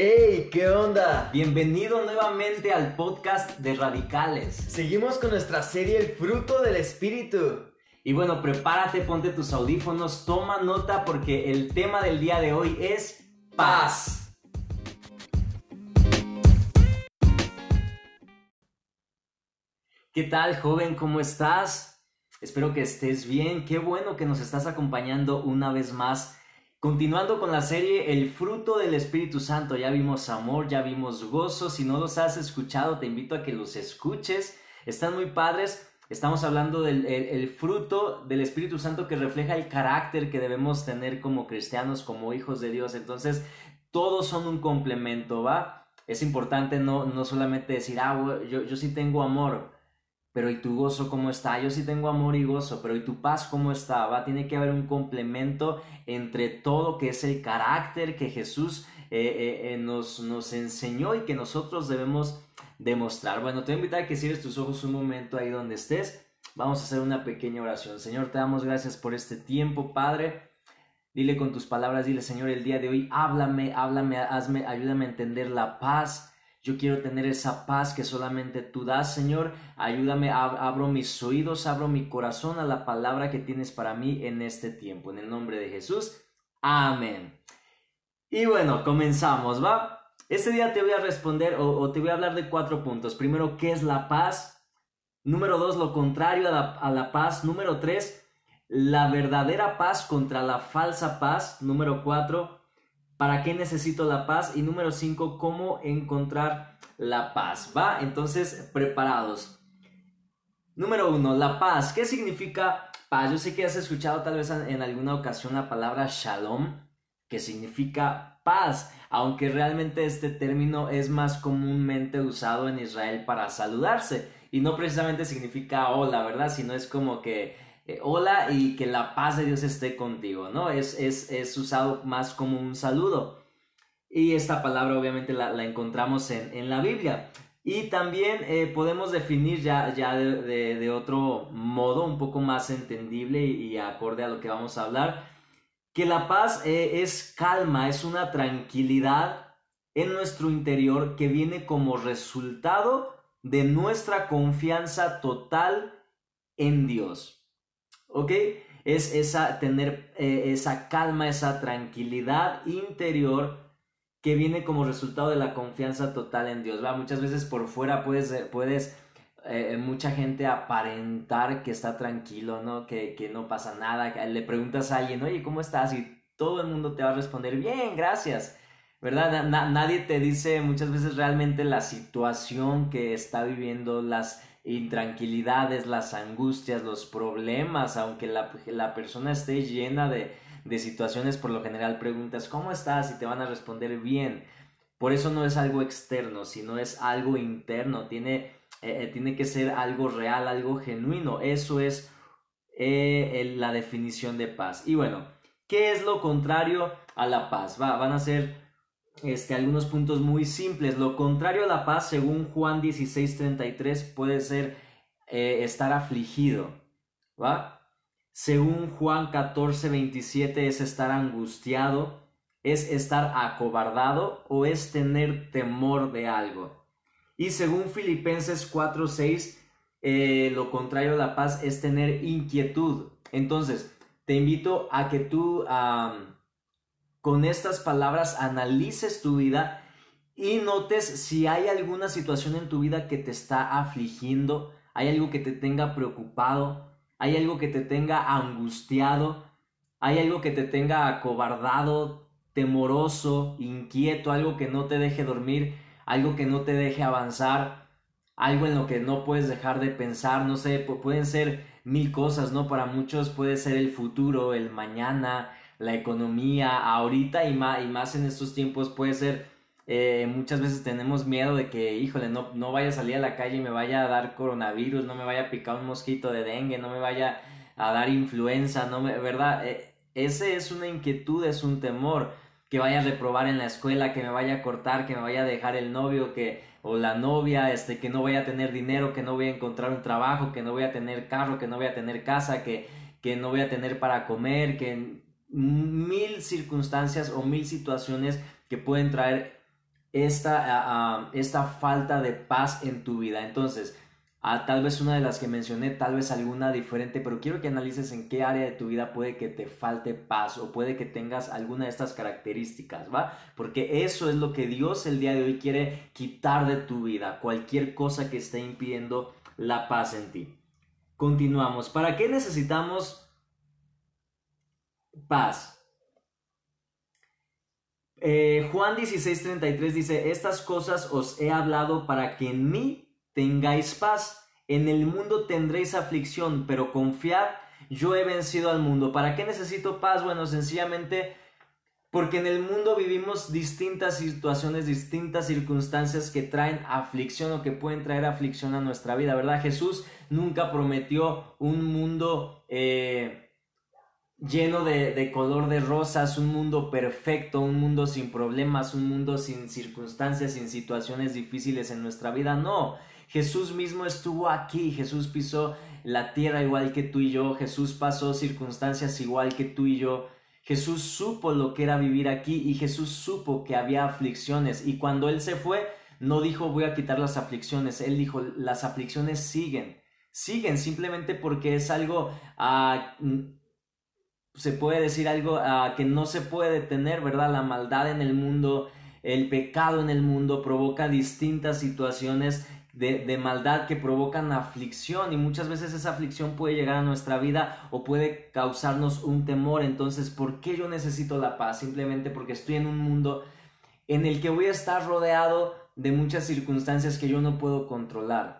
¡Hey! ¿Qué onda? Bienvenido nuevamente al podcast de Radicales. Seguimos con nuestra serie El fruto del Espíritu. Y bueno, prepárate, ponte tus audífonos, toma nota porque el tema del día de hoy es paz. ¿Qué tal, joven? ¿Cómo estás? Espero que estés bien. Qué bueno que nos estás acompañando una vez más Continuando con la serie El fruto del Espíritu Santo, ya vimos amor, ya vimos gozo, si no los has escuchado te invito a que los escuches, están muy padres, estamos hablando del fruto del Espíritu Santo que refleja el carácter que debemos tener como cristianos, como hijos de Dios, entonces todos son un complemento, ¿va? Es importante no, no solamente decir, ah, yo, yo sí tengo amor, pero ¿y tu gozo cómo está? Yo sí tengo amor y gozo, pero ¿y tu paz cómo está? ¿Va? Tiene que haber un complemento entre todo que es el carácter que Jesús eh, eh, eh, nos, nos enseñó y que nosotros debemos demostrar. Bueno, te voy a invitar a que cierres tus ojos un momento ahí donde estés. Vamos a hacer una pequeña oración. Señor, te damos gracias por este tiempo, Padre. Dile con tus palabras, dile, Señor, el día de hoy, háblame, háblame, hazme, ayúdame a entender la paz yo quiero tener esa paz que solamente tú das, Señor. Ayúdame, abro mis oídos, abro mi corazón a la palabra que tienes para mí en este tiempo. En el nombre de Jesús. Amén. Y bueno, comenzamos, ¿va? Este día te voy a responder o, te voy a hablar de cuatro puntos. Primero, ¿qué es la paz? Número dos, lo contrario a la, a la paz. Número tres, la verdadera paz contra la falsa paz. Número cuatro, ¿Para qué necesito la paz? Y número 5, ¿cómo encontrar la paz? ¿Va? Entonces, preparados. Número 1, la paz. ¿Qué significa paz? Yo sé que has escuchado tal vez en alguna ocasión la palabra shalom, que significa paz, aunque realmente este término es más comúnmente usado en Israel para saludarse y no precisamente significa hola, ¿verdad? Sino es como que eh, hola y que la paz de Dios esté contigo, ¿no? Es, es, usado más como un saludo. Y esta palabra obviamente la, encontramos en, la Biblia. Y también eh, podemos definir ya, ya de, otro modo, un poco más entendible y, acorde a lo que vamos a hablar, que la paz eh, es calma, es una tranquilidad en nuestro interior que viene como resultado de nuestra confianza total en Dios. ¿Ok? Es esa, tener eh, esa calma, esa tranquilidad interior que viene como resultado de la confianza total en Dios, ¿va? Muchas veces por fuera puedes, puedes eh, mucha gente aparentar que está tranquilo, ¿no? Que, que no pasa nada, le preguntas a alguien, oye, ¿cómo estás? Y todo el mundo te va a responder, bien, gracias. ¿Verdad? nadie te dice muchas veces realmente la situación que está viviendo, las intranquilidades, las angustias, los problemas, aunque la, la persona esté llena de, de, situaciones, por lo general preguntas, ¿cómo estás? Y te van a responder bien. Por eso no es algo externo, sino es algo interno, tiene, eh, eh, tiene que ser algo real, algo genuino. Eso es eh, la definición de paz. Y bueno, ¿qué es lo contrario a la paz? Va, van a ser este, algunos puntos muy simples. Lo contrario a la paz, según Juan 16:33, puede ser eh, estar afligido. ¿Va? Según Juan 14:27 es estar angustiado, es estar acobardado o es tener temor de algo. Y según Filipenses 4:6, eh, lo contrario a la paz es tener inquietud. Entonces, te invito a que tú con estas palabras analices tu vida y notes si hay alguna situación en tu vida que te está afligiendo, hay algo que te tenga preocupado, hay algo que te tenga angustiado, hay algo que te tenga acobardado, temoroso, inquieto, algo que no te deje dormir, algo que no te deje avanzar, algo en lo que no puedes dejar de pensar, no sé, pueden ser mil cosas, ¿no? Para muchos puede ser el futuro, el mañana, la economía ahorita y más, y más en estos tiempos puede ser, eh, muchas veces tenemos miedo de que, híjole, no, no vaya a salir a la calle y me vaya a dar coronavirus, no me vaya a picar un mosquito de dengue, no me vaya a dar influenza, no me, ¿verdad? Eh, ese es una inquietud, es un temor que vaya a reprobar en la escuela, que me vaya a cortar, que me vaya a dejar el novio, que o la novia, este, que no vaya a tener dinero, que no voy a encontrar un trabajo, que no voy a tener carro, que no voy a tener casa, que, que no voy a tener para comer, que mil circunstancias o mil situaciones que pueden traer esta, esta falta de paz en tu vida. Entonces, tal vez una de las que mencioné, tal vez alguna diferente, pero quiero que analices en qué área de tu vida puede que te falte paz o puede que tengas alguna de estas características, ¿va? Porque eso es lo que Dios el día de hoy quiere quitar de tu vida, cualquier cosa que esté impidiendo la paz en ti. Continuamos. ¿Para qué necesitamos paz? Eh, Juan 16:33 dice, estas cosas os he hablado para que en mí tengáis paz. En el mundo tendréis aflicción, pero confiad, yo he vencido al mundo. ¿Para qué necesito paz? Bueno, sencillamente porque en el mundo vivimos distintas situaciones, distintas circunstancias que traen aflicción o que pueden traer aflicción a nuestra vida, ¿verdad? Jesús nunca prometió un mundo eh, lleno de, de, color de rosas, un mundo perfecto, un mundo sin problemas, un mundo sin circunstancias, sin situaciones difíciles en nuestra vida. No, Jesús mismo estuvo aquí, Jesús pisó la tierra igual que tú y yo, Jesús pasó circunstancias igual que tú y yo. Jesús supo lo que era vivir aquí y Jesús supo que había aflicciones y cuando Él se fue, no dijo voy a quitar las aflicciones, Él dijo las aflicciones siguen, siguen simplemente porque es algo, ah, se puede decir algo ah, que no se puede detener, ¿verdad? La maldad en el mundo, el pecado en el mundo provoca distintas situaciones de, maldad que provocan aflicción y muchas veces esa aflicción puede llegar a nuestra vida o puede causarnos un temor. Entonces, ¿por qué yo necesito la paz? Simplemente porque estoy en un mundo en el que voy a estar rodeado de muchas circunstancias que yo no puedo controlar.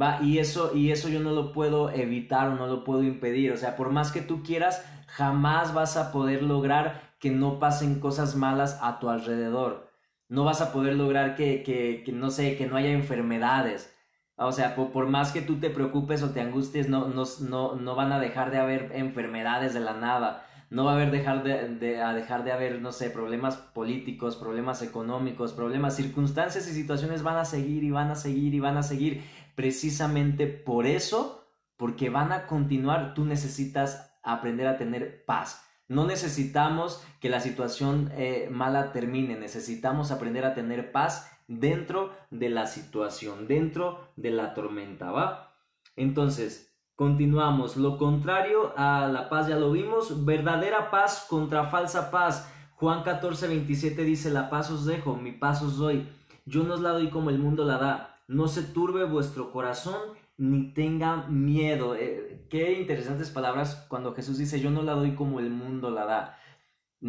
¿Va? Y eso, y eso yo no lo puedo evitar o no lo puedo impedir. O sea, por más que tú quieras, jamás vas a poder lograr que no pasen cosas malas a tu alrededor no vas a poder lograr que, que, no sé, que no haya enfermedades. O sea, por, más que tú te preocupes o te angusties, no, no, no, no, van a dejar de haber enfermedades de la nada. No va a haber dejar de, a dejar de haber, no sé, problemas políticos, problemas económicos, problemas, circunstancias y situaciones van a seguir y van a seguir y van a seguir. Precisamente por eso, porque van a continuar, tú necesitas aprender a tener paz. No necesitamos que la situación eh, mala termine, necesitamos aprender a tener paz dentro de la situación, dentro de la tormenta, ¿va? Entonces, continuamos. Lo contrario a la paz ya lo vimos, verdadera paz contra falsa paz. Juan 14, 27 dice, la paz os dejo, mi paz os doy. Yo no os la doy como el mundo la da. No se turbe vuestro corazón ni tenga miedo. Eh, qué interesantes palabras cuando Jesús dice, yo no la doy como el mundo la da.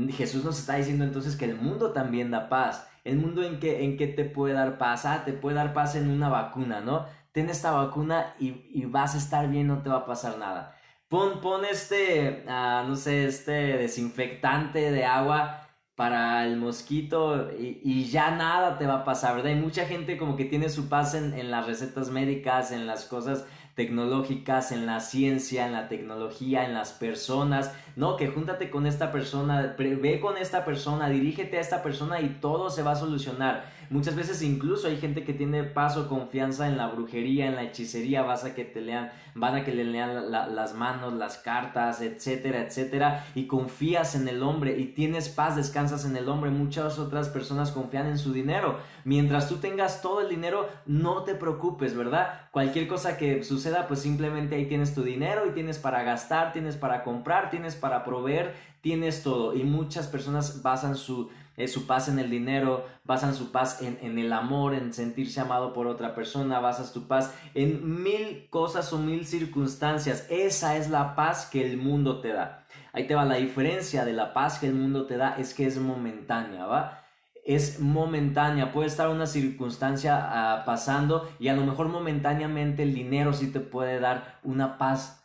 Jesús nos está diciendo entonces que el mundo también da paz. El mundo en que, en que te puede dar paz, ah, te puede dar paz en una vacuna, ¿no? Ten esta vacuna y, vas a estar bien, no te va a pasar nada. Pon, pon este, ah, no sé, este desinfectante de agua para el mosquito y, ya nada te va a pasar, ¿verdad? Hay mucha gente como que tiene su paz en, en, las recetas médicas, en las cosas tecnológicas, en la ciencia, en la tecnología, en las personas, no, que júntate con esta persona, ve con esta persona, dirígete a esta persona y todo se va a solucionar. Muchas veces incluso hay gente que tiene paso confianza en la brujería, en la hechicería, vas a que te lean, van a que le lean las manos, las cartas, etcétera, etcétera, y confías en el hombre y tienes paz, descansas en el hombre. Muchas otras personas confían en su dinero. Mientras tú tengas todo el dinero, no te preocupes, ¿verdad? Cualquier cosa que suceda, pues simplemente ahí tienes tu dinero y tienes para gastar, tienes para comprar, tienes para proveer, tienes todo. Y muchas personas basan su su paz en el dinero, basan su paz en, en, el amor, en sentirse amado por otra persona, basas tu paz en mil cosas o mil circunstancias. Esa es la paz que el mundo te da. Ahí te va la diferencia de la paz que el mundo te da, es que es momentánea, ¿va? Es momentánea, puede estar una circunstancia ah, pasando y a lo mejor momentáneamente el dinero sí te puede dar una paz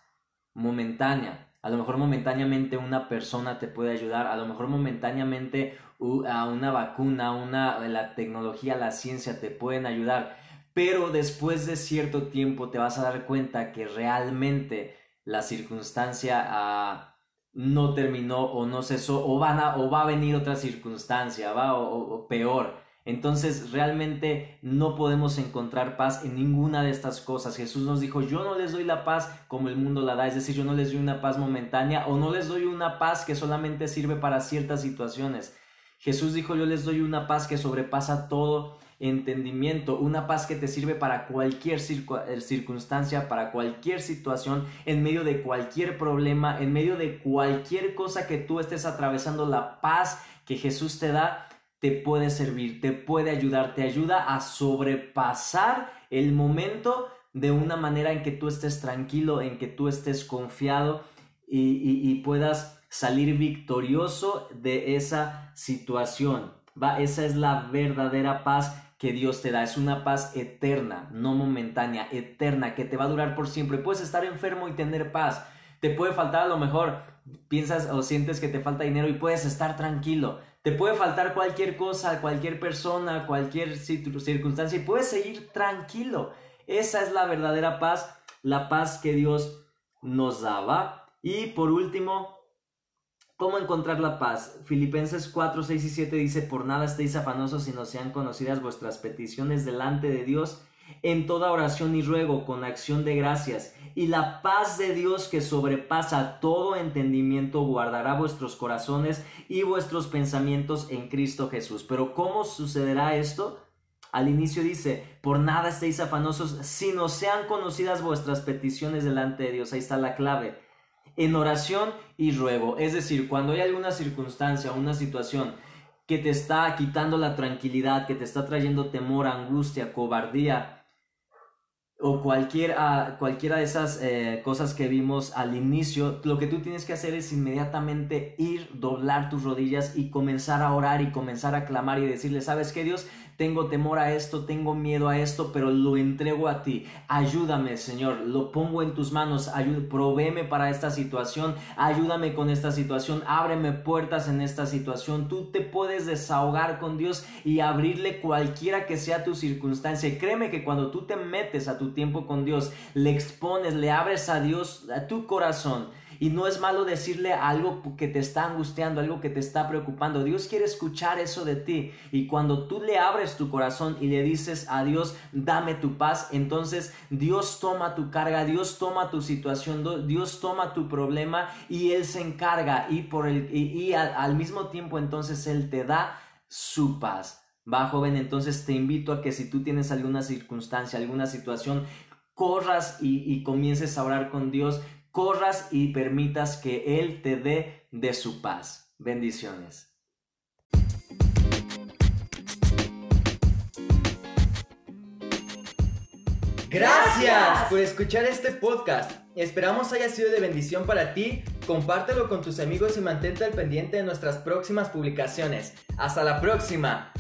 momentánea. A lo mejor momentáneamente una persona te puede ayudar, a lo mejor momentáneamente a una vacuna, una, la tecnología, la ciencia te pueden ayudar, pero después de cierto tiempo te vas a dar cuenta que realmente la circunstancia ah, no terminó o no cesó o, van a, o va a venir otra circunstancia, va o, peor. Entonces realmente no podemos encontrar paz en ninguna de estas cosas. Jesús nos dijo, yo no les doy la paz como el mundo la da, es decir, yo no les doy una paz momentánea o no les doy una paz que solamente sirve para ciertas situaciones. Jesús dijo, yo les doy una paz que sobrepasa todo entendimiento, una paz que te sirve para cualquier eh, circunstancia, para cualquier situación, en medio de cualquier problema, en medio de cualquier cosa que tú estés atravesando, la paz que Jesús te da te puede servir, te puede ayudar, te ayuda a sobrepasar el momento de una manera en que tú estés tranquilo, en que tú estés confiado y, puedas salir victorioso de esa situación. ¿va? Esa es la verdadera paz que Dios te da. Es una paz eterna, no momentánea, eterna, que te va a durar por siempre. Puedes estar enfermo y tener paz. Te puede faltar a lo mejor, piensas o sientes que te falta dinero y puedes estar tranquilo. Te puede faltar cualquier cosa, cualquier persona, cualquier circunstancia y puedes seguir tranquilo. Esa es la verdadera paz, la paz que Dios nos daba. Y por último, ¿Cómo encontrar la paz? Filipenses 4, 6 y 7 dice, por nada estéis afanosos sino sean conocidas vuestras peticiones delante de Dios en toda oración y ruego con acción de gracias. Y la paz de Dios que sobrepasa todo entendimiento guardará vuestros corazones y vuestros pensamientos en Cristo Jesús. Pero ¿cómo sucederá esto? Al inicio dice, por nada estéis afanosos sino sean conocidas vuestras peticiones delante de Dios. Ahí está la clave en oración y ruego. Es decir, cuando hay alguna circunstancia, una situación que te está quitando la tranquilidad, que te está trayendo temor, angustia, cobardía, o cualquier, ah, cualquiera de esas eh, cosas que vimos al inicio, lo que tú tienes que hacer es inmediatamente ir, doblar tus rodillas y comenzar a orar y comenzar a clamar y decirle, ¿sabes qué Dios? Tengo temor a esto, tengo miedo a esto, pero lo entrego a ti. Ayúdame, Señor, lo pongo en tus manos, provéeme para esta situación, ayúdame con esta situación, ábreme puertas en esta situación. Tú te puedes desahogar con Dios y abrirle cualquiera que sea tu circunstancia. Créeme que cuando tú te metes a tu tiempo con Dios, le expones, le abres a Dios, a tu corazón, y no es malo decirle algo que te está angustiando, algo que te está preocupando. Dios quiere escuchar eso de ti. Y cuando tú le abres tu corazón y le dices a Dios, dame tu paz, entonces Dios toma tu carga, Dios toma tu situación, Dios toma tu problema y Él se encarga. Y, por el, y, al, mismo tiempo entonces Él te da su paz. Va, joven, entonces te invito a que si tú tienes alguna circunstancia, alguna situación, corras y, y, comiences a orar con Dios, corras y permitas que Él te dé de su paz. Bendiciones. Gracias por escuchar este podcast. Esperamos haya sido de bendición para ti. Compártelo con tus amigos y mantente al pendiente de nuestras próximas publicaciones. Hasta la próxima.